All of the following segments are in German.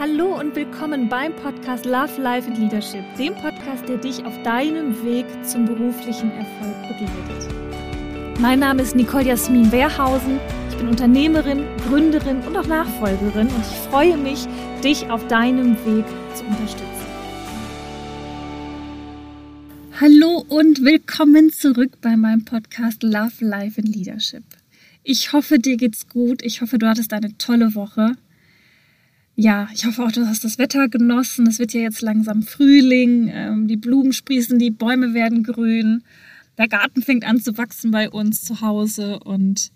Hallo und willkommen beim Podcast Love, Life and Leadership, dem Podcast, der dich auf deinem Weg zum beruflichen Erfolg begleitet. Mein Name ist Nicole Jasmin Wehrhausen. Ich bin Unternehmerin, Gründerin und auch Nachfolgerin und ich freue mich, dich auf deinem Weg zu unterstützen. Hallo und willkommen zurück bei meinem Podcast Love, Life and Leadership. Ich hoffe, dir geht's gut. Ich hoffe, du hattest eine tolle Woche. Ja, ich hoffe auch, du hast das Wetter genossen. Es wird ja jetzt langsam Frühling. Ähm, die Blumen sprießen, die Bäume werden grün. Der Garten fängt an zu wachsen bei uns zu Hause. Und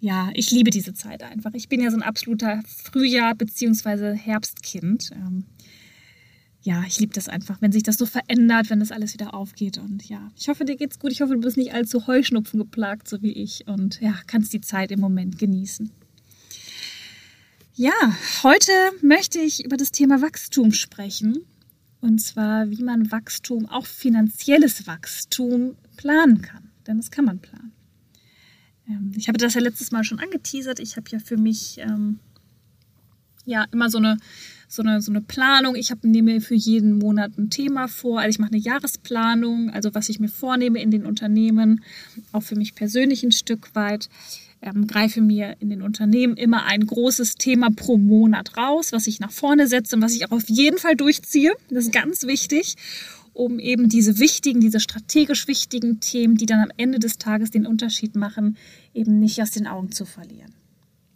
ja, ich liebe diese Zeit einfach. Ich bin ja so ein absoluter Frühjahr- bzw. Herbstkind. Ähm, ja, ich liebe das einfach, wenn sich das so verändert, wenn das alles wieder aufgeht. Und ja, ich hoffe, dir geht's gut. Ich hoffe, du bist nicht allzu Heuschnupfen geplagt, so wie ich. Und ja, kannst die Zeit im Moment genießen. Ja, heute möchte ich über das Thema Wachstum sprechen. Und zwar, wie man Wachstum, auch finanzielles Wachstum, planen kann. Denn das kann man planen. Ähm, ich habe das ja letztes Mal schon angeteasert. Ich habe ja für mich ähm, ja immer so eine so eine, so eine Planung. Ich habe, nehme für jeden Monat ein Thema vor. Also ich mache eine Jahresplanung, also was ich mir vornehme in den Unternehmen, auch für mich persönlich ein Stück weit. Ähm, greife mir in den Unternehmen immer ein großes Thema pro Monat raus, was ich nach vorne setze und was ich auch auf jeden Fall durchziehe. Das ist ganz wichtig, um eben diese wichtigen, diese strategisch wichtigen Themen, die dann am Ende des Tages den Unterschied machen, eben nicht aus den Augen zu verlieren.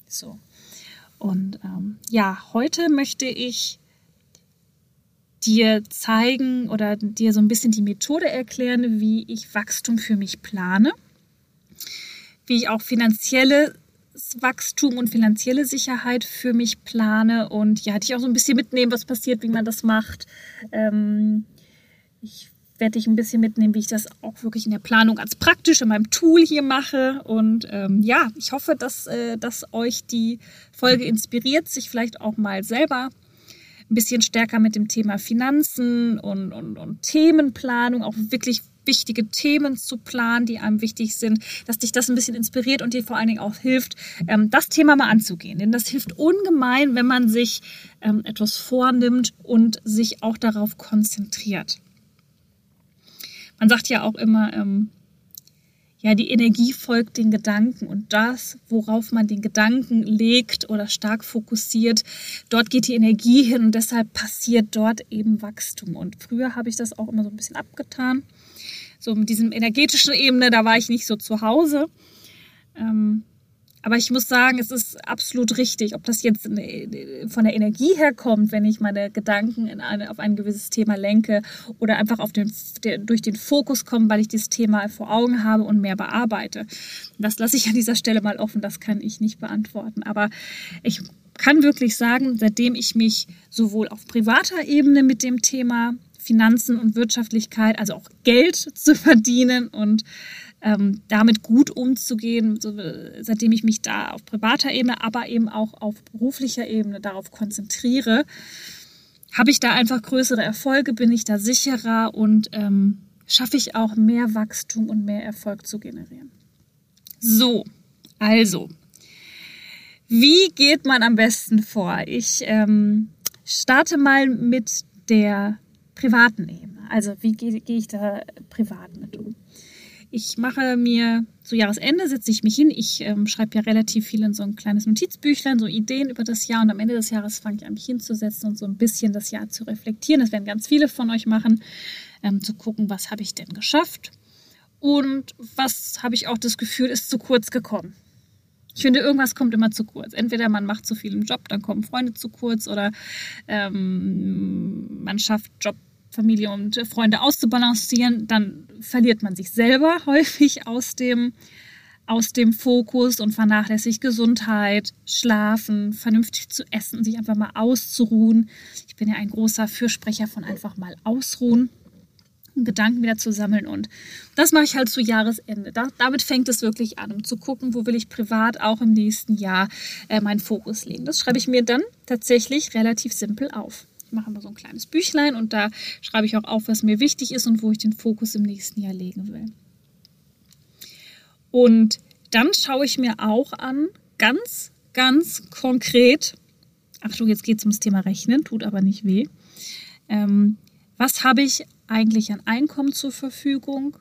So. Und ähm, ja, heute möchte ich dir zeigen oder dir so ein bisschen die Methode erklären, wie ich Wachstum für mich plane, wie ich auch finanzielles Wachstum und finanzielle Sicherheit für mich plane und ja, dich auch so ein bisschen mitnehmen, was passiert, wie man das macht. Ähm, ich werde ich ein bisschen mitnehmen, wie ich das auch wirklich in der Planung als praktisch in meinem Tool hier mache. Und ähm, ja, ich hoffe, dass, äh, dass euch die Folge inspiriert, sich vielleicht auch mal selber ein bisschen stärker mit dem Thema Finanzen und, und, und Themenplanung, auch wirklich wichtige Themen zu planen, die einem wichtig sind, dass dich das ein bisschen inspiriert und dir vor allen Dingen auch hilft, ähm, das Thema mal anzugehen. Denn das hilft ungemein, wenn man sich ähm, etwas vornimmt und sich auch darauf konzentriert. Man sagt ja auch immer, ähm, ja, die Energie folgt den Gedanken und das, worauf man den Gedanken legt oder stark fokussiert, dort geht die Energie hin und deshalb passiert dort eben Wachstum. Und früher habe ich das auch immer so ein bisschen abgetan. So mit diesem energetischen Ebene, da war ich nicht so zu Hause. Ähm, aber ich muss sagen, es ist absolut richtig, ob das jetzt von der Energie her kommt, wenn ich meine Gedanken eine, auf ein gewisses Thema lenke oder einfach auf den, der, durch den Fokus kommen, weil ich dieses Thema vor Augen habe und mehr bearbeite. Das lasse ich an dieser Stelle mal offen, das kann ich nicht beantworten. Aber ich kann wirklich sagen, seitdem ich mich sowohl auf privater Ebene mit dem Thema Finanzen und Wirtschaftlichkeit, also auch Geld zu verdienen und ähm, damit gut umzugehen, so, seitdem ich mich da auf privater Ebene, aber eben auch auf beruflicher Ebene darauf konzentriere, habe ich da einfach größere Erfolge, bin ich da sicherer und ähm, schaffe ich auch mehr Wachstum und mehr Erfolg zu generieren. So, also, wie geht man am besten vor? Ich ähm, starte mal mit der privaten Ebene. Also, wie gehe geh ich da privat mit um? Ich mache mir zu Jahresende, setze ich mich hin. Ich ähm, schreibe ja relativ viel in so ein kleines Notizbüchlein, so Ideen über das Jahr. Und am Ende des Jahres fange ich an, mich hinzusetzen und so ein bisschen das Jahr zu reflektieren. Das werden ganz viele von euch machen, ähm, zu gucken, was habe ich denn geschafft und was habe ich auch das Gefühl, ist zu kurz gekommen. Ich finde, irgendwas kommt immer zu kurz. Entweder man macht zu viel im Job, dann kommen Freunde zu kurz, oder ähm, man schafft Job Familie und Freunde auszubalancieren, dann verliert man sich selber häufig aus dem, aus dem Fokus und vernachlässigt Gesundheit, Schlafen, vernünftig zu essen, sich einfach mal auszuruhen. Ich bin ja ein großer Fürsprecher von einfach mal ausruhen. Gedanken wieder zu sammeln und das mache ich halt zu Jahresende. Da, damit fängt es wirklich an, um zu gucken, wo will ich privat auch im nächsten Jahr äh, meinen Fokus legen. Das schreibe ich mir dann tatsächlich relativ simpel auf. Mache immer so ein kleines Büchlein und da schreibe ich auch auf, was mir wichtig ist und wo ich den Fokus im nächsten Jahr legen will. Und dann schaue ich mir auch an, ganz, ganz konkret, Achtung, jetzt geht es ums Thema Rechnen, tut aber nicht weh. Ähm, was habe ich eigentlich an Einkommen zur Verfügung?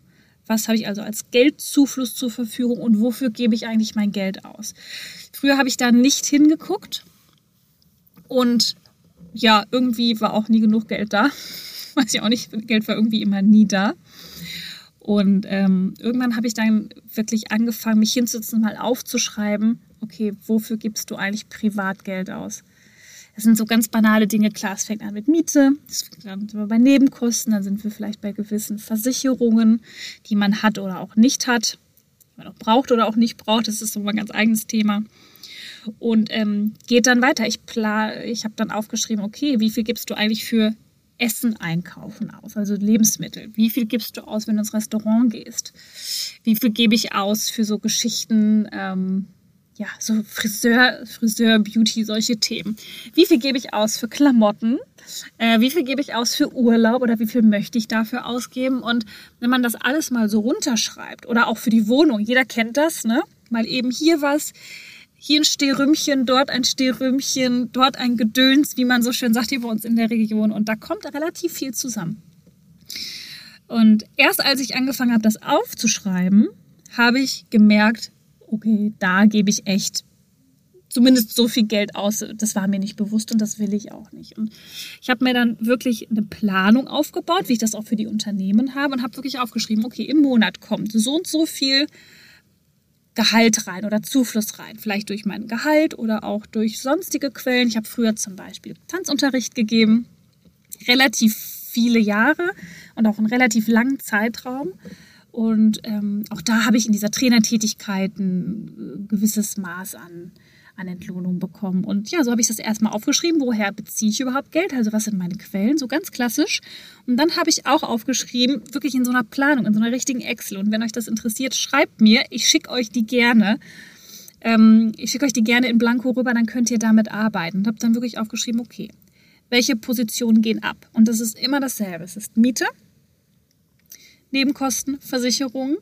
Was habe ich also als Geldzufluss zur Verfügung und wofür gebe ich eigentlich mein Geld aus? Früher habe ich da nicht hingeguckt und ja, irgendwie war auch nie genug Geld da. Weiß ich auch nicht, Geld war irgendwie immer nie da. Und ähm, irgendwann habe ich dann wirklich angefangen, mich hinzusetzen, mal aufzuschreiben, okay, wofür gibst du eigentlich Privatgeld aus? Das sind so ganz banale Dinge. Klar, es fängt an mit Miete, dann sind wir bei Nebenkosten, dann sind wir vielleicht bei gewissen Versicherungen, die man hat oder auch nicht hat, die man auch braucht oder auch nicht braucht. Das ist so ein ganz eigenes Thema. Und ähm, geht dann weiter. Ich, ich habe dann aufgeschrieben, okay, wie viel gibst du eigentlich für Essen einkaufen aus, also Lebensmittel. Wie viel gibst du aus, wenn du ins Restaurant gehst? Wie viel gebe ich aus für so Geschichten, ähm, ja, so Friseur, Friseur, Beauty, solche Themen. Wie viel gebe ich aus für Klamotten? Äh, wie viel gebe ich aus für Urlaub oder wie viel möchte ich dafür ausgeben? Und wenn man das alles mal so runterschreibt oder auch für die Wohnung, jeder kennt das, ne? Mal eben hier was, hier ein Stehrümchen, dort ein Stehrümchen, dort ein Gedöns, wie man so schön sagt hier bei uns in der Region. Und da kommt relativ viel zusammen. Und erst als ich angefangen habe, das aufzuschreiben, habe ich gemerkt, okay, da gebe ich echt zumindest so viel Geld aus. Das war mir nicht bewusst und das will ich auch nicht. Und ich habe mir dann wirklich eine Planung aufgebaut, wie ich das auch für die Unternehmen habe und habe wirklich aufgeschrieben, okay, im Monat kommt so und so viel Gehalt rein oder Zufluss rein. Vielleicht durch mein Gehalt oder auch durch sonstige Quellen. Ich habe früher zum Beispiel Tanzunterricht gegeben, relativ viele Jahre und auch einen relativ langen Zeitraum. Und ähm, auch da habe ich in dieser Trainertätigkeit ein äh, gewisses Maß an, an Entlohnung bekommen. Und ja, so habe ich das erstmal aufgeschrieben, woher beziehe ich überhaupt Geld, also was sind meine Quellen, so ganz klassisch. Und dann habe ich auch aufgeschrieben, wirklich in so einer Planung, in so einer richtigen Excel. Und wenn euch das interessiert, schreibt mir, ich schicke euch die gerne. Ähm, ich schicke euch die gerne in Blanko rüber, dann könnt ihr damit arbeiten. Und habe dann wirklich aufgeschrieben, okay, welche Positionen gehen ab? Und das ist immer dasselbe. Es ist Miete, Nebenkosten, Versicherungen,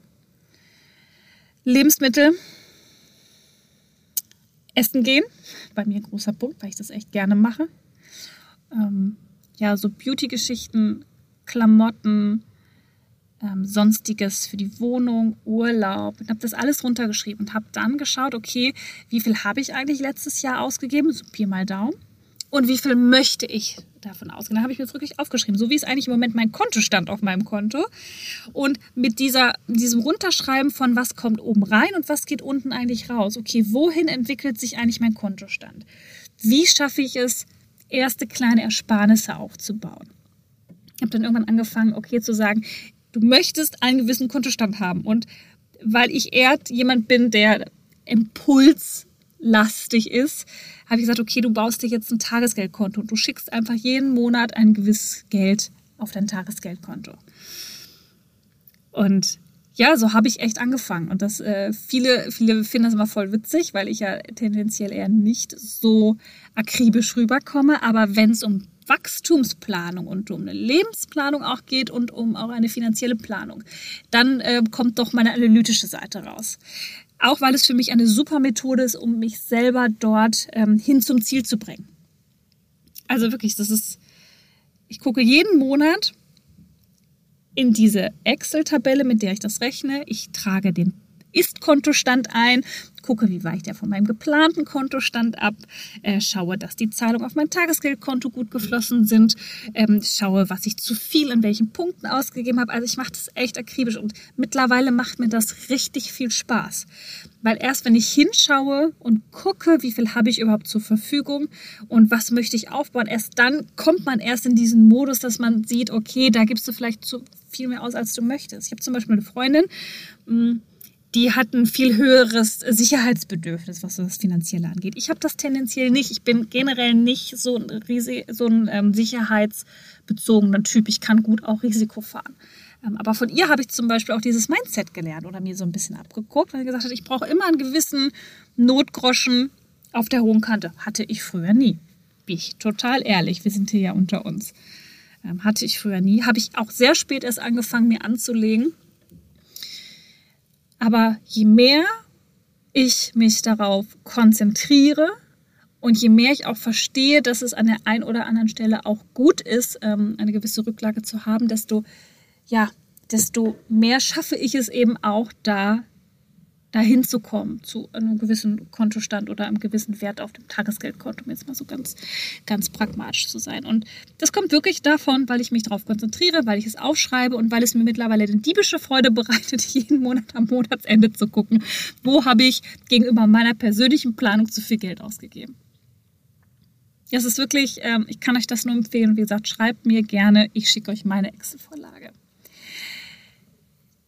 Lebensmittel, Essen gehen. Bei mir ein großer Punkt, weil ich das echt gerne mache. Ähm, ja, so Beauty-Geschichten, Klamotten, ähm, sonstiges für die Wohnung, Urlaub. Ich habe das alles runtergeschrieben und habe dann geschaut, okay, wie viel habe ich eigentlich letztes Jahr ausgegeben? So Pi mal Daumen und wie viel möchte ich davon ausgehen. Da habe ich mir das wirklich aufgeschrieben, so wie es eigentlich im Moment mein Kontostand auf meinem Konto. Und mit dieser, diesem Runterschreiben von was kommt oben rein und was geht unten eigentlich raus. Okay, wohin entwickelt sich eigentlich mein Kontostand? Wie schaffe ich es, erste kleine Ersparnisse aufzubauen? Ich habe dann irgendwann angefangen, okay, zu sagen, du möchtest einen gewissen Kontostand haben. Und weil ich eher jemand bin, der Impuls lastig ist, habe ich gesagt, okay, du baust dir jetzt ein Tagesgeldkonto und du schickst einfach jeden Monat ein gewisses Geld auf dein Tagesgeldkonto. Und ja, so habe ich echt angefangen. Und das äh, viele, viele finden das immer voll witzig, weil ich ja tendenziell eher nicht so akribisch rüberkomme. Aber wenn es um Wachstumsplanung und um eine Lebensplanung auch geht und um auch eine finanzielle Planung, dann äh, kommt doch meine analytische Seite raus. Auch weil es für mich eine super Methode ist, um mich selber dort ähm, hin zum Ziel zu bringen. Also wirklich, das ist, ich gucke jeden Monat in diese Excel-Tabelle, mit der ich das rechne. Ich trage den ist-Kontostand ein, gucke, wie weicht er von meinem geplanten Kontostand ab, äh, schaue, dass die Zahlungen auf mein Tagesgeldkonto gut geflossen sind, ähm, schaue, was ich zu viel in welchen Punkten ausgegeben habe. Also ich mache das echt akribisch und mittlerweile macht mir das richtig viel Spaß. Weil erst wenn ich hinschaue und gucke, wie viel habe ich überhaupt zur Verfügung und was möchte ich aufbauen, erst dann kommt man erst in diesen Modus, dass man sieht, okay, da gibst du vielleicht zu viel mehr aus, als du möchtest. Ich habe zum Beispiel eine Freundin, mh, hm, die hat ein viel höheres Sicherheitsbedürfnis, was das Finanzielle angeht. Ich habe das tendenziell nicht. Ich bin generell nicht so ein, Risi so ein ähm, sicherheitsbezogener Typ. Ich kann gut auch Risiko fahren. Ähm, aber von ihr habe ich zum Beispiel auch dieses Mindset gelernt oder mir so ein bisschen abgeguckt, weil sie gesagt hat, ich brauche immer einen gewissen Notgroschen auf der hohen Kante. Hatte ich früher nie. Bin ich total ehrlich. Wir sind hier ja unter uns. Ähm, hatte ich früher nie. Habe ich auch sehr spät erst angefangen, mir anzulegen aber je mehr ich mich darauf konzentriere Und je mehr ich auch verstehe, dass es an der einen oder anderen Stelle auch gut ist, ähm, eine gewisse Rücklage zu haben, desto, ja, desto mehr schaffe ich es eben auch da, dahin zu kommen, zu einem gewissen Kontostand oder einem gewissen Wert auf dem Tagesgeldkonto, um jetzt mal so ganz, ganz pragmatisch zu sein. Und das kommt wirklich davon, weil ich mich darauf konzentriere, weil ich es aufschreibe und weil es mir mittlerweile eine diebische Freude bereitet, jeden Monat am Monatsende zu gucken, wo habe ich gegenüber meiner persönlichen Planung zu viel Geld ausgegeben. Das ist wirklich, ähm, ich kann euch das nur empfehlen. Wie gesagt, schreibt mir gerne, ich schicke euch meine Excel-Vorlage.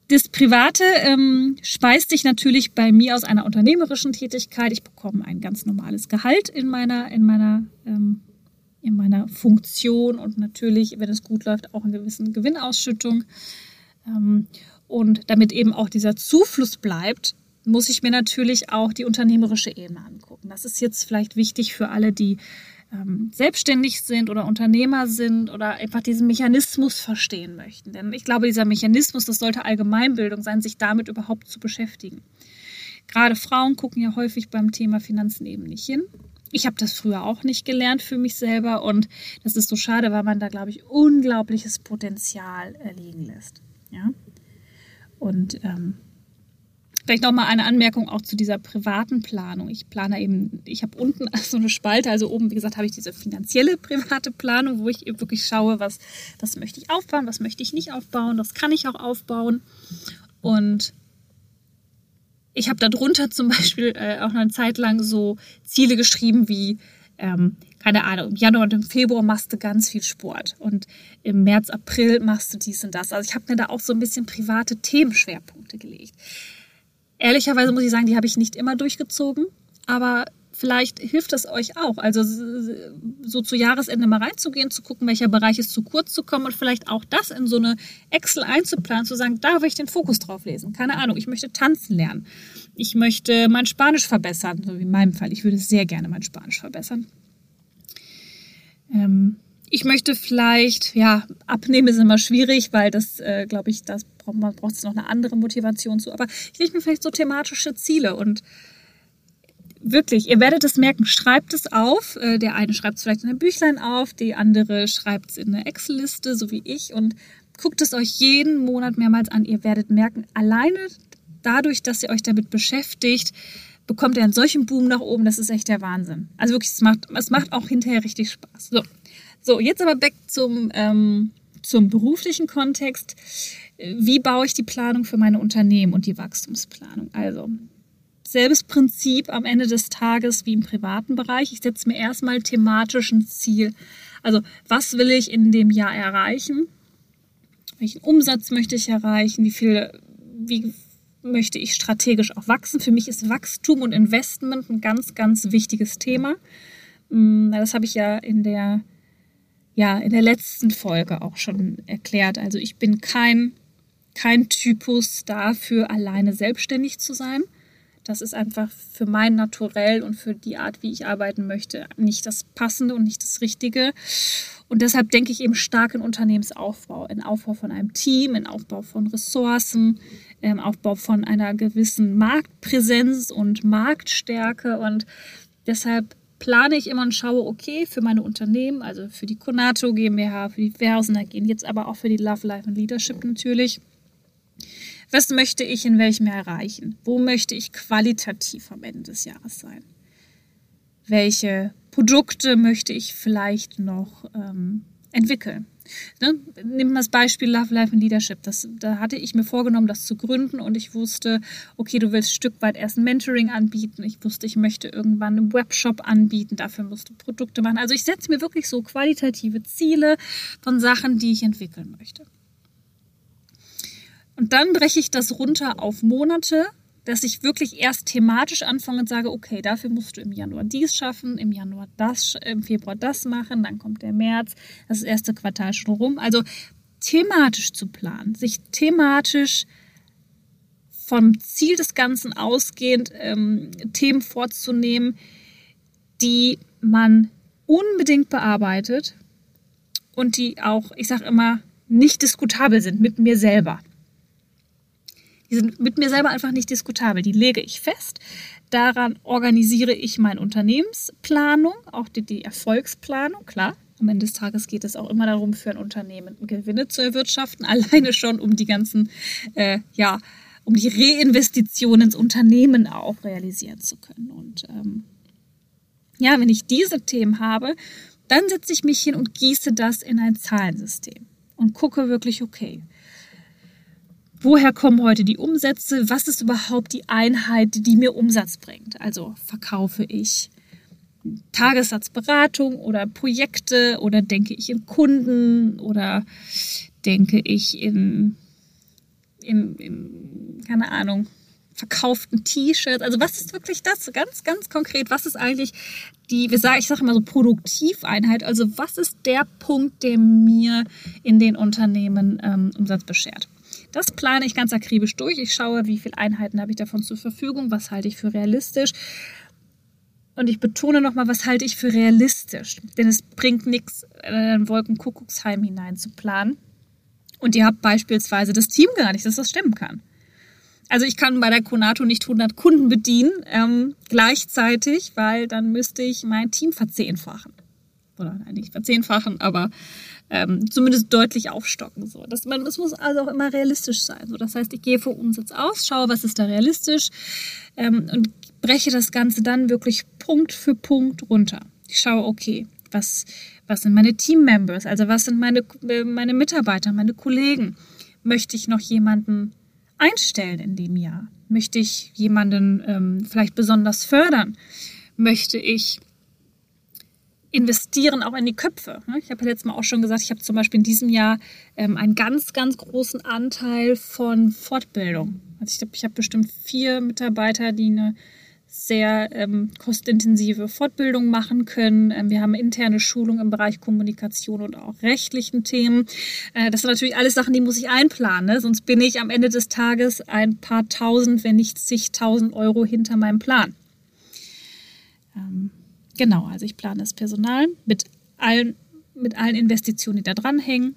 Das Private ähm, speist sich natürlich bei mir aus einer unternehmerischen Tätigkeit. Ich bekomme ein ganz normales Gehalt in meiner, in meiner, ähm, in meiner Funktion und natürlich, wenn es gut läuft, auch eine gewisse Gewinnausschüttung. Ähm, und damit eben auch dieser Zufluss bleibt, muss ich mir natürlich auch die unternehmerische Ebene angucken. Das ist jetzt vielleicht wichtig für alle, die ähm, selbstständig sind oder Unternehmer sind oder einfach diesen Mechanismus verstehen möchten. Denn ich glaube, dieser Mechanismus, das sollte Allgemeinbildung sein, sich damit überhaupt zu beschäftigen. Gerade Frauen gucken ja häufig beim Thema Finanzen eben nicht hin. Ich habe das früher auch nicht gelernt für mich selber und das ist so schade, weil man da, glaube ich, unglaubliches Potenzial liegen lässt. Ja? Und ähm, Vielleicht noch mal eine Anmerkung auch zu dieser privaten Planung. Ich plane eben, ich habe unten so eine Spalte, also oben, wie gesagt, habe ich diese finanzielle private Planung, wo ich wirklich schaue, was, was möchte ich aufbauen, was möchte ich nicht aufbauen, das kann ich auch aufbauen. Und ich habe darunter zum Beispiel äh, auch eine Zeit lang so Ziele geschrieben wie, ähm, keine Ahnung, im Januar und im Februar machst du ganz viel Sport und im März, April machst du dies und das. Also ich habe mir da auch so ein bisschen private Themenschwerpunkte gelegt. Ehrlicherweise muss ich sagen, die habe ich nicht immer durchgezogen, aber vielleicht hilft es euch auch. Also so zu Jahresende mal reinzugehen, zu gucken, welcher Bereich ist zu kurz zu kommen und vielleicht auch das in so eine Excel einzuplanen, zu sagen, da will ich den Fokus drauf lesen. Keine Ahnung, ich möchte tanzen lernen. Ich möchte mein Spanisch verbessern, so wie in meinem Fall. Ich würde sehr gerne mein Spanisch verbessern. Ähm, ich möchte vielleicht, ja, abnehmen ist immer schwierig, weil das, äh, glaube ich, das braucht man braucht es noch eine andere Motivation zu. Aber ich lege mir vielleicht so thematische Ziele und wirklich, ihr werdet es merken, schreibt es auf. Äh, der eine schreibt es vielleicht in ein Büchlein auf, die andere schreibt es in eine Excel-Liste, so wie ich, und guckt es euch jeden Monat mehrmals an. Ihr werdet merken, alleine dadurch, dass ihr euch damit beschäftigt, bekommt ihr einen solchen Boom nach oben, das ist echt der Wahnsinn. Also wirklich, es macht, es macht auch hinterher richtig Spaß. So, so jetzt aber back zum, ähm, zum beruflichen Kontext. Wie baue ich die Planung für meine Unternehmen und die Wachstumsplanung? Also, selbes Prinzip am Ende des Tages wie im privaten Bereich. Ich setze mir erstmal thematisch ein Ziel. Also, was will ich in dem Jahr erreichen? Welchen Umsatz möchte ich erreichen? Wie viel, wie möchte ich strategisch auch wachsen? Für mich ist Wachstum und Investment ein ganz, ganz wichtiges Thema. Hm, das habe ich ja in der, ja, in der letzten Folge auch schon erklärt. Also ich bin kein kein Typus dafür, alleine selbstständig zu sein. Das ist einfach für mein Naturell und für die Art, wie ich arbeiten möchte, nicht das Passende und nicht das Richtige. Und deshalb denke ich eben stark in Unternehmensaufbau, in Aufbau von einem Team, in Aufbau von Ressourcen, im Aufbau von einer gewissen Marktpräsenz und Marktstärke. Und deshalb plane ich immer und schaue, okay, für meine Unternehmen, also für die Konato GmbH, für die Versener gehen, jetzt aber auch für die Love Life and Leadership natürlich was möchte ich in welchem Jahr erreichen? Wo möchte ich qualitativ am Ende des Jahres sein? Welche Produkte möchte ich vielleicht noch ähm, entwickeln? Ne? Nehmen wir das Beispiel Love, Life and Leadership. Das, da hatte ich mir vorgenommen, das zu gründen und ich wusste, okay, du willst ein Stück weit erst ein Mentoring anbieten. Ich wusste, ich möchte irgendwann einen Webshop anbieten. Dafür musst du Produkte machen. Also ich setze mir wirklich so qualitative Ziele von Sachen, die ich entwickeln möchte. Und dann breche ich das runter auf Monate, dass ich wirklich erst thematisch anfange und sage, okay, dafür musst du im Januar dies schaffen, im Januar das, im Februar das machen, dann kommt der März, das erste Quartal schon rum. Also thematisch zu planen, sich thematisch vom Ziel des Ganzen ausgehend ähm, Themen vorzunehmen, die man unbedingt bearbeitet und die auch, ich sage immer, nicht diskutabel sind mit mir selber. Die sind mit mir selber einfach nicht diskutabel. Die lege ich fest. Daran organisiere ich meine Unternehmensplanung, auch die, die Erfolgsplanung, klar. Am Ende des Tages geht es auch immer darum, für ein Unternehmen Gewinne zu erwirtschaften, alleine schon um die ganzen, äh, ja, um die Reinvestition ins Unternehmen auch realisieren zu können. Und ähm, ja, wenn ich diese Themen habe, dann setze ich mich hin und gieße das in ein Zahlensystem und gucke wirklich, okay, woher kommen heute die Umsätze? Was ist überhaupt die Einheit, die mir Umsatz bringt? Also verkaufe ich Tagessatzberatung oder Projekte oder denke ich in Kunden oder denke ich in, in, in keine Ahnung, verkauften T-Shirts. Also was ist wirklich das? Ganz, ganz konkret, was ist eigentlich die, wir sagen, ich sage immer so Produktiveinheit, also was ist der Punkt, der mir in den Unternehmen ähm, Umsatz beschert? Das plane ich ganz akribisch durch. Ich schaue, wie viele Einheiten habe ich davon zur Verfügung, was halte ich für realistisch. Und ich betone nochmal, was halte ich für realistisch. Denn es bringt nichts, in ein Wolkenkuckucksheim hinein zu planen. Und ihr habt beispielsweise das Team gar nicht, dass das stimmen kann. Also ich kann bei der Konato nicht 100 Kunden bedienen ähm, gleichzeitig, weil dann müsste ich mein Team verzehnfachen. Oder nein, nicht verzehnfachen, aber ähm, zumindest deutlich aufstocken. So. Das, man, das muss also auch immer realistisch sein. So. Das heißt, ich gehe vor Umsatz aus, schaue, was ist da realistisch ähm, und breche das Ganze dann wirklich Punkt für Punkt runter. Ich schaue, okay, was, was sind meine Teammembers, also was sind meine, äh, meine Mitarbeiter, meine Kollegen? Möchte ich noch jemanden einstellen in dem Jahr? Möchte ich jemanden ähm, vielleicht besonders fördern? Möchte ich investieren auch in die Köpfe? Ne? Ich habe ja letztes Mal auch schon gesagt, ich habe zum Beispiel in diesem Jahr ähm, einen ganz, ganz großen Anteil von Fortbildung. Also ich glaube, ich habe bestimmt vier Mitarbeiter, die eine sehr ähm, kostintensive Fortbildung machen können. Ähm, wir haben interne Schulung im Bereich Kommunikation und auch rechtlichen Themen. Äh, das sind natürlich alles Sachen, die muss ich einplanen. Ne? Sonst bin ich am Ende des Tages ein paar tausend, wenn nicht zigtausend Euro hinter meinem Plan. Ähm, genau, also ich plane das Personal mit allen, mit allen Investitionen, die da dranhängen.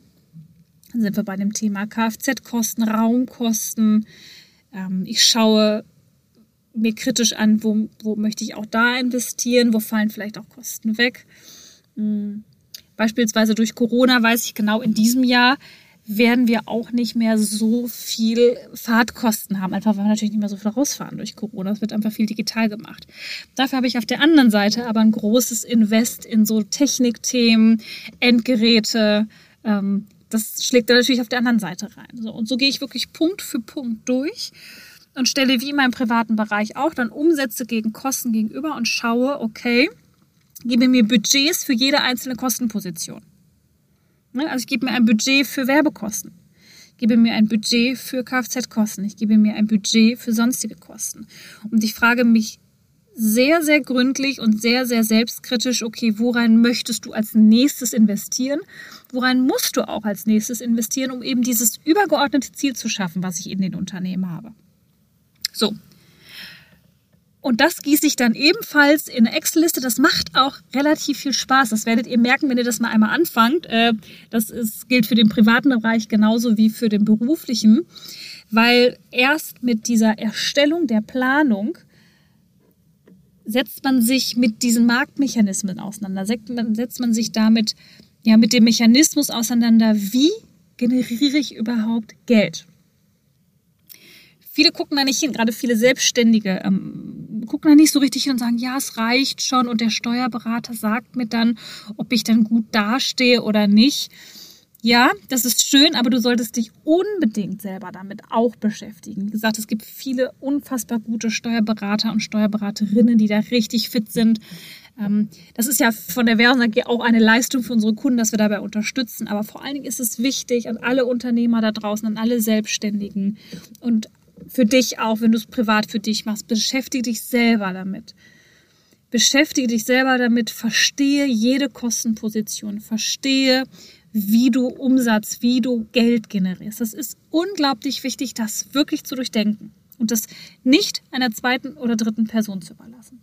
Dann sind wir bei dem Thema Kfz-Kosten, Raumkosten. Ähm, ich schaue, mir kritisch an, wo, wo möchte ich auch da investieren, wo fallen vielleicht auch Kosten weg. Hm. Beispielsweise durch Corona weiß ich genau, in diesem Jahr werden wir auch nicht mehr so viel Fahrtkosten haben, einfach weil wir natürlich nicht mehr so viel rausfahren durch Corona. Es wird einfach viel digital gemacht. Dafür habe ich auf der anderen Seite aber ein großes Invest in so Technikthemen, Endgeräte. Ähm, das schlägt da natürlich auf der anderen Seite rein. So, und so gehe ich wirklich Punkt für Punkt durch und stelle wie in meinem privaten Bereich auch dann Umsätze gegen Kosten gegenüber und schaue, okay, gebe mir Budgets für jede einzelne Kostenposition. Ne, also ich gebe mir ein Budget für Werbekosten. Ich gebe mir ein Budget für Kfz-Kosten. Ich gebe mir ein Budget für sonstige Kosten. Und ich frage mich sehr, sehr gründlich und sehr, sehr selbstkritisch, okay, worein möchtest du als nächstes investieren? Worein musst du auch als nächstes investieren, um eben dieses übergeordnete Ziel zu schaffen, was ich in den Unternehmen habe? So. Und das gieße ich dann ebenfalls in eine Excel-Liste. Das macht auch relativ viel Spaß. Das werdet ihr merken, wenn ihr das mal einmal anfangt. Äh, das ist, gilt für den privaten Bereich genauso wie für den beruflichen. Weil erst mit dieser Erstellung der Planung setzt man sich mit diesen Marktmechanismen auseinander. Setzt man sich damit, ja, mit dem Mechanismus auseinander, wie generiere ich überhaupt Geld? viele gucken da nicht hin, gerade viele Selbstständige ähm, gucken da nicht so richtig hin und sagen, ja, es reicht schon und der Steuerberater sagt mir dann, ob ich dann gut dastehe oder nicht. Ja, das ist schön, aber du solltest dich unbedingt selber damit auch beschäftigen. Wie gesagt, es gibt viele unfassbar gute Steuerberater und Steuerberaterinnen, die da richtig fit sind. Ähm, das ist ja von der Währung auch eine Leistung für unsere Kunden, dass wir dabei unterstützen. Aber vor allen Dingen ist es wichtig an alle Unternehmer da draußen, an alle Selbstständigen und für dich auch, wenn du es privat für dich machst, beschäftige dich selber damit. Beschäftige dich selber damit, verstehe jede Kostenposition, verstehe, wie du Umsatz, wie du Geld generierst. Das ist unglaublich wichtig, das wirklich zu durchdenken und das nicht einer zweiten oder dritten Person zu überlassen.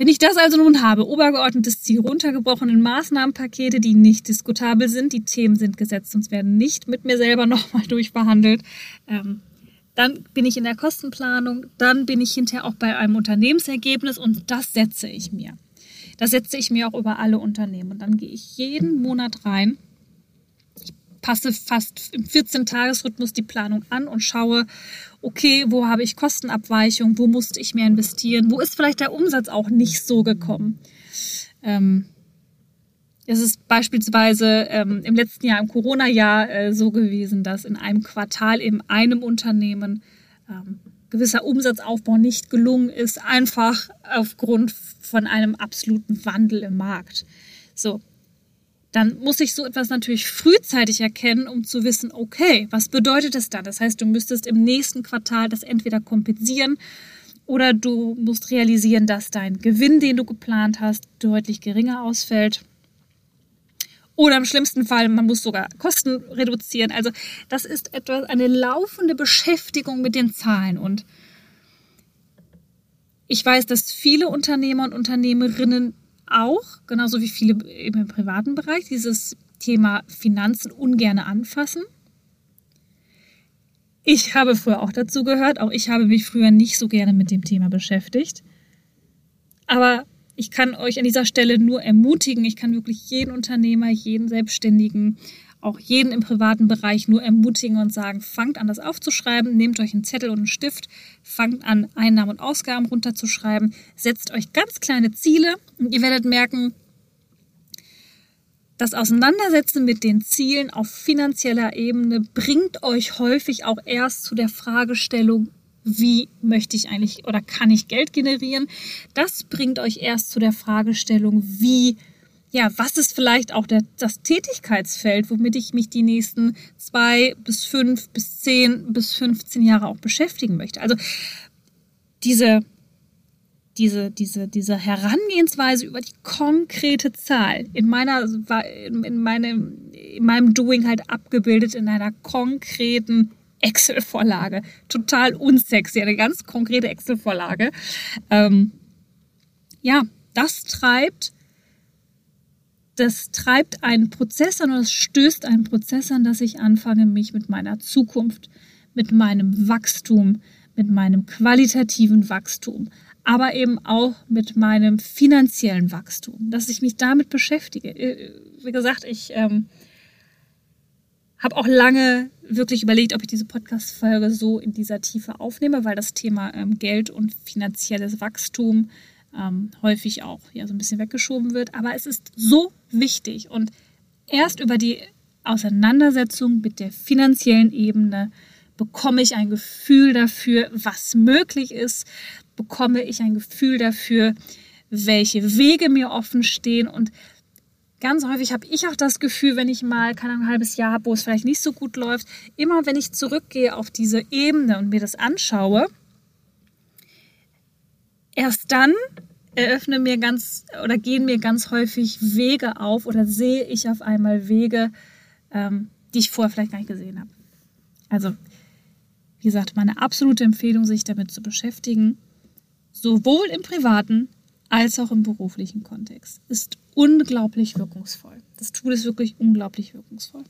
Wenn ich das also nun habe, obergeordnetes Ziel, runtergebrochene Maßnahmenpakete, die nicht diskutabel sind, die Themen sind gesetzt und werden nicht mit mir selber nochmal durchbehandelt, ähm, Dann bin ich in der Kostenplanung, dann bin ich hinterher auch bei einem Unternehmensergebnis und das setze ich mir. Das setze ich mir auch über alle Unternehmen. Und dann gehe ich jeden Monat rein, passe fast im 14-Tages-Rhythmus die Planung an und schaue, okay, wo habe ich Kostenabweichung, wo musste ich mehr investieren, wo ist vielleicht der Umsatz auch nicht so gekommen. Ähm, es ist beispielsweise ähm, im letzten Jahr, im Corona-Jahr, äh, so gewesen, dass in einem Quartal in einem Unternehmen ähm, gewisser Umsatzaufbau nicht gelungen ist, einfach aufgrund von einem absoluten Wandel im Markt. So, dann muss ich so etwas natürlich frühzeitig erkennen, um zu wissen, okay, was bedeutet das dann? Das heißt, du müsstest im nächsten Quartal das entweder kompensieren oder du musst realisieren, dass dein Gewinn, den du geplant hast, deutlich geringer ausfällt. Oder im schlimmsten Fall, man muss sogar Kosten reduzieren. Also das ist etwas, eine laufende Beschäftigung mit den Zahlen. Und ich weiß, dass viele Unternehmer und Unternehmerinnen auch, genauso wie viele im privaten Bereich, dieses Thema Finanzen ungern anfassen. Ich habe früher auch dazu gehört, auch ich habe mich früher nicht so gerne mit dem Thema beschäftigt. Aber ich kann euch an dieser Stelle nur ermutigen, ich kann wirklich jeden Unternehmer, jeden Selbstständigen, auch jeden im privaten Bereich nur ermutigen und sagen, fangt an, das aufzuschreiben, nehmt euch einen Zettel und einen Stift, fangt an, Einnahmen und Ausgaben runterzuschreiben, setzt euch ganz kleine Ziele und ihr werdet merken, das Auseinandersetzen mit den Zielen auf finanzieller Ebene bringt euch häufig auch erst zu der Fragestellung, wie möchte ich eigentlich oder kann ich Geld generieren? Das bringt euch erst zu der Fragestellung, wie, ja, was ist vielleicht auch der, das Tätigkeitsfeld, womit ich mich die nächsten zwei bis fünf bis zehn bis 15 Jahre auch beschäftigen möchte. Also diese, diese, diese, diese Herangehensweise über die konkrete Zahl in meiner, in meinem, in meinem Doing halt abgebildet in einer konkreten Excel-Vorlage. Total unsexy, eine ganz konkrete Excel-Vorlage. Ähm, ja, das treibt, das treibt einen Prozess an oder es stößt einen Prozess an, dass ich anfange, mich mit meiner Zukunft, mit meinem Wachstum, mit meinem qualitativen Wachstum, aber eben auch mit meinem finanziellen Wachstum, dass ich mich damit beschäftige. Äh, wie gesagt, ich ähm, habe auch lange wirklich überlegt, ob ich diese Podcast-Folge so in dieser Tiefe aufnehme, weil das Thema ähm, Geld und finanzielles Wachstum ähm, häufig auch ja, so ein bisschen weggeschoben wird. Aber es ist so wichtig und erst über die Auseinandersetzung mit der finanziellen Ebene bekomme ich ein Gefühl dafür, was möglich ist, bekomme ich ein Gefühl dafür, welche Wege mir offen stehen und ganz häufig habe ich auch das Gefühl, wenn ich mal keine ein halbes Jahr habe, wo es vielleicht nicht so gut läuft, immer wenn ich zurückgehe auf diese Ebene und mir das anschaue, erst dann eröffne mir ganz oder gehen mir ganz häufig Wege auf oder sehe ich auf einmal Wege, ähm, die ich vorher vielleicht gar nicht gesehen habe. Also, wie gesagt, meine absolute Empfehlung, sich damit zu beschäftigen, sowohl im privaten als auch im beruflichen Kontext, ist unglaublich wirkungsvoll. Das Tool ist wirklich unglaublich wirkungsvoll.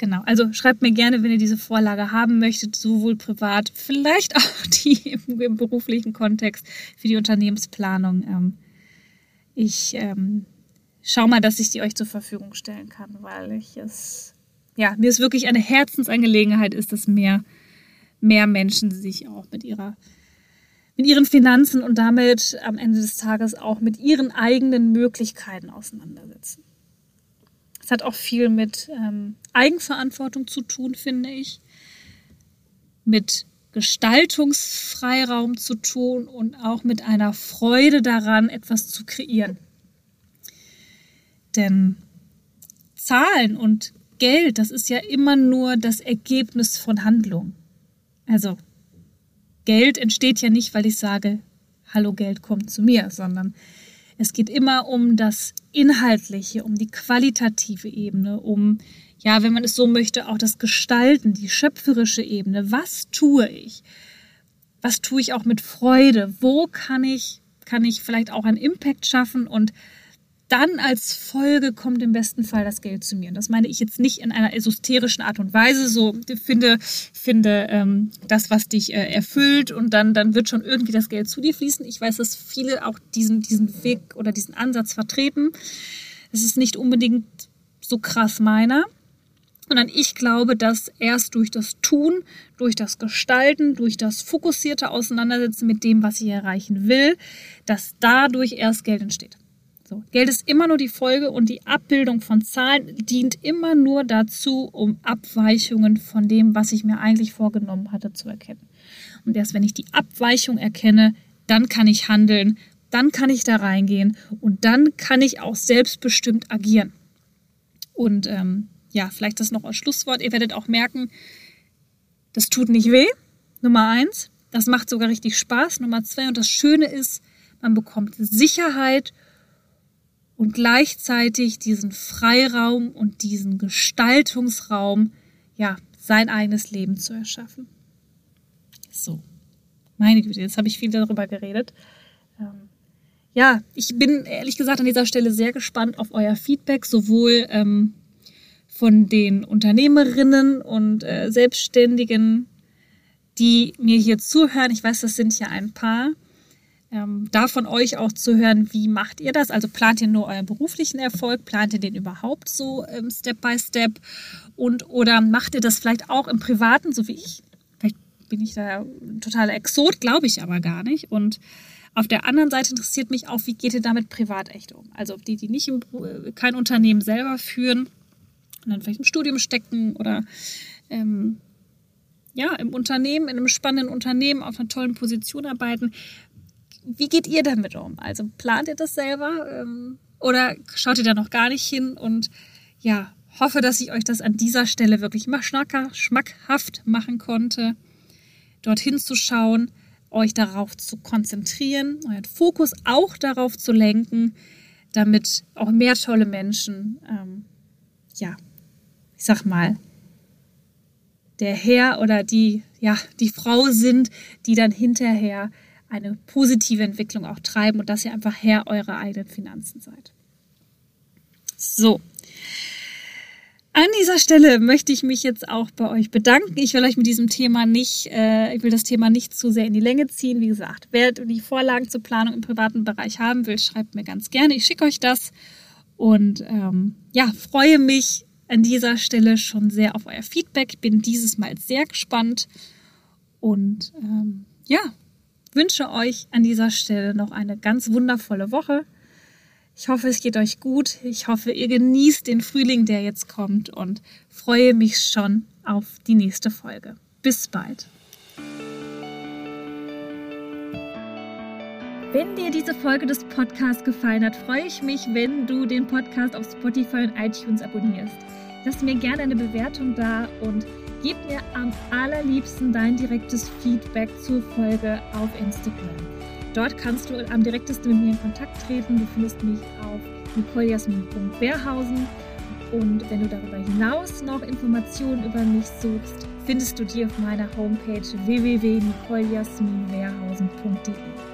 Genau, also schreibt mir gerne, wenn ihr diese Vorlage haben möchtet, sowohl privat, vielleicht auch die im, im beruflichen Kontext für die Unternehmensplanung. Ähm, ich ähm, schaue mal, dass ich die euch zur Verfügung stellen kann, weil ich es, ja, mir ist wirklich eine Herzensangelegenheit ist, dass mehr, mehr Menschen sich auch mit ihrer mit ihren Finanzen und damit am Ende des Tages auch mit ihren eigenen Möglichkeiten auseinandersetzen. Hat auch viel mit ähm, Eigenverantwortung zu tun, finde ich, mit Gestaltungsfreiraum zu tun und auch mit einer Freude daran, etwas zu kreieren. Denn Zahlen und Geld, das ist ja immer nur das Ergebnis von Handlung. Also Geld entsteht ja nicht, weil ich sage, hallo Geld kommt zu mir, sondern es geht immer um das Inhaltliche, um die qualitative Ebene, um, ja, wenn man es so möchte, auch das Gestalten, die schöpferische Ebene. Was tue ich? Was tue ich auch mit Freude? Wo kann ich, kann ich vielleicht auch einen Impact schaffen und dann als Folge kommt im besten Fall das Geld zu mir. Und das meine ich jetzt nicht in einer esoterischen Art und Weise. So finde, finde ähm, das, was dich äh, erfüllt und dann, dann wird schon irgendwie das Geld zu dir fließen. Ich weiß, dass viele auch diesen, diesen Weg oder diesen Ansatz vertreten. Es ist nicht unbedingt so krass meiner sondern ich glaube, dass erst durch das Tun, durch das Gestalten, durch das fokussierte Auseinandersetzen mit dem, was ich erreichen will, dass dadurch erst Geld entsteht. So, Geld ist immer nur die Folge und die Abbildung von Zahlen dient immer nur dazu, um Abweichungen von dem, was ich mir eigentlich vorgenommen hatte, zu erkennen. Und erst wenn ich die Abweichung erkenne, dann kann ich handeln, dann kann ich da reingehen und dann kann ich auch selbstbestimmt agieren. Und ähm, ja, vielleicht das noch als Schlusswort. Ihr werdet auch merken, das tut nicht weh. Nummer eins. Das macht sogar richtig Spaß. Nummer zwei. Und das Schöne ist, man bekommt Sicherheit und gleichzeitig diesen Freiraum und diesen Gestaltungsraum, ja, sein eigenes Leben zu erschaffen. So. Meine Güte, jetzt habe ich viel darüber geredet. Ähm, ja, ich bin ehrlich gesagt an dieser Stelle sehr gespannt auf euer Feedback, sowohl ähm, von den Unternehmerinnen und äh, Selbstständigen, die mir hier zuhören. Ich weiß, das sind ja ein paar. Ähm, da von euch auch zu hören, wie macht ihr das? Also plant ihr nur euren beruflichen Erfolg? Plant ihr den überhaupt so ähm, Step by Step? Und oder macht ihr das vielleicht auch im Privaten, so wie ich? Vielleicht bin ich da totaler Exot, glaube ich aber gar nicht. Und auf der anderen Seite interessiert mich auch, wie geht ihr damit privat echt um? Also die, die nicht im, kein Unternehmen selber führen, und dann vielleicht im Studium stecken oder ähm, ja, im Unternehmen, in einem spannenden Unternehmen auf einer tollen Position arbeiten. Wie geht ihr damit um? Also plant ihr das selber ähm, oder schaut ihr da noch gar nicht hin? Und ja, hoffe, dass ich euch das an dieser Stelle wirklich mal schmackhaft machen konnte, dorthin zu schauen, euch darauf zu konzentrieren, euren Fokus auch darauf zu lenken, damit auch mehr tolle Menschen ähm, ja, ich sag mal, der Herr oder die, ja, die Frau sind, die dann hinterher eine positive Entwicklung auch treiben und dass ihr einfach Herr eurer eigenen Finanzen seid. So. An dieser Stelle möchte ich mich jetzt auch bei euch bedanken. Ich will euch mit diesem Thema nicht, äh, ich will das Thema nicht zu sehr in die Länge ziehen. Wie gesagt, wer die Vorlagen zur Planung im privaten Bereich haben will, schreibt mir ganz gerne. Ich schicke euch das und ähm, ja, freue mich an dieser Stelle schon sehr auf euer Feedback. Bin dieses Mal sehr gespannt und ähm, ja, wünsche euch an dieser Stelle noch eine ganz wundervolle Woche. Ich hoffe, es geht euch gut. Ich hoffe, ihr genießt den Frühling, der jetzt kommt und freue mich schon auf die nächste Folge. Bis bald. Wenn dir diese Folge des Podcasts gefallen hat, freue ich mich, wenn du den Podcast auf Spotify und iTunes abonnierst. Lass mir gerne eine Bewertung da und gib mir am allerliebsten dein direktes Feedback zur Folge auf Instagram. Dort kannst du am direktesten mit mir in Kontakt treten. Du findest mich auf nicolejasmin.beerhausen. Und wenn du darüber hinaus noch Informationen über mich suchst, findest du die auf meiner Homepage www.nicolejasminwehrhausen.de.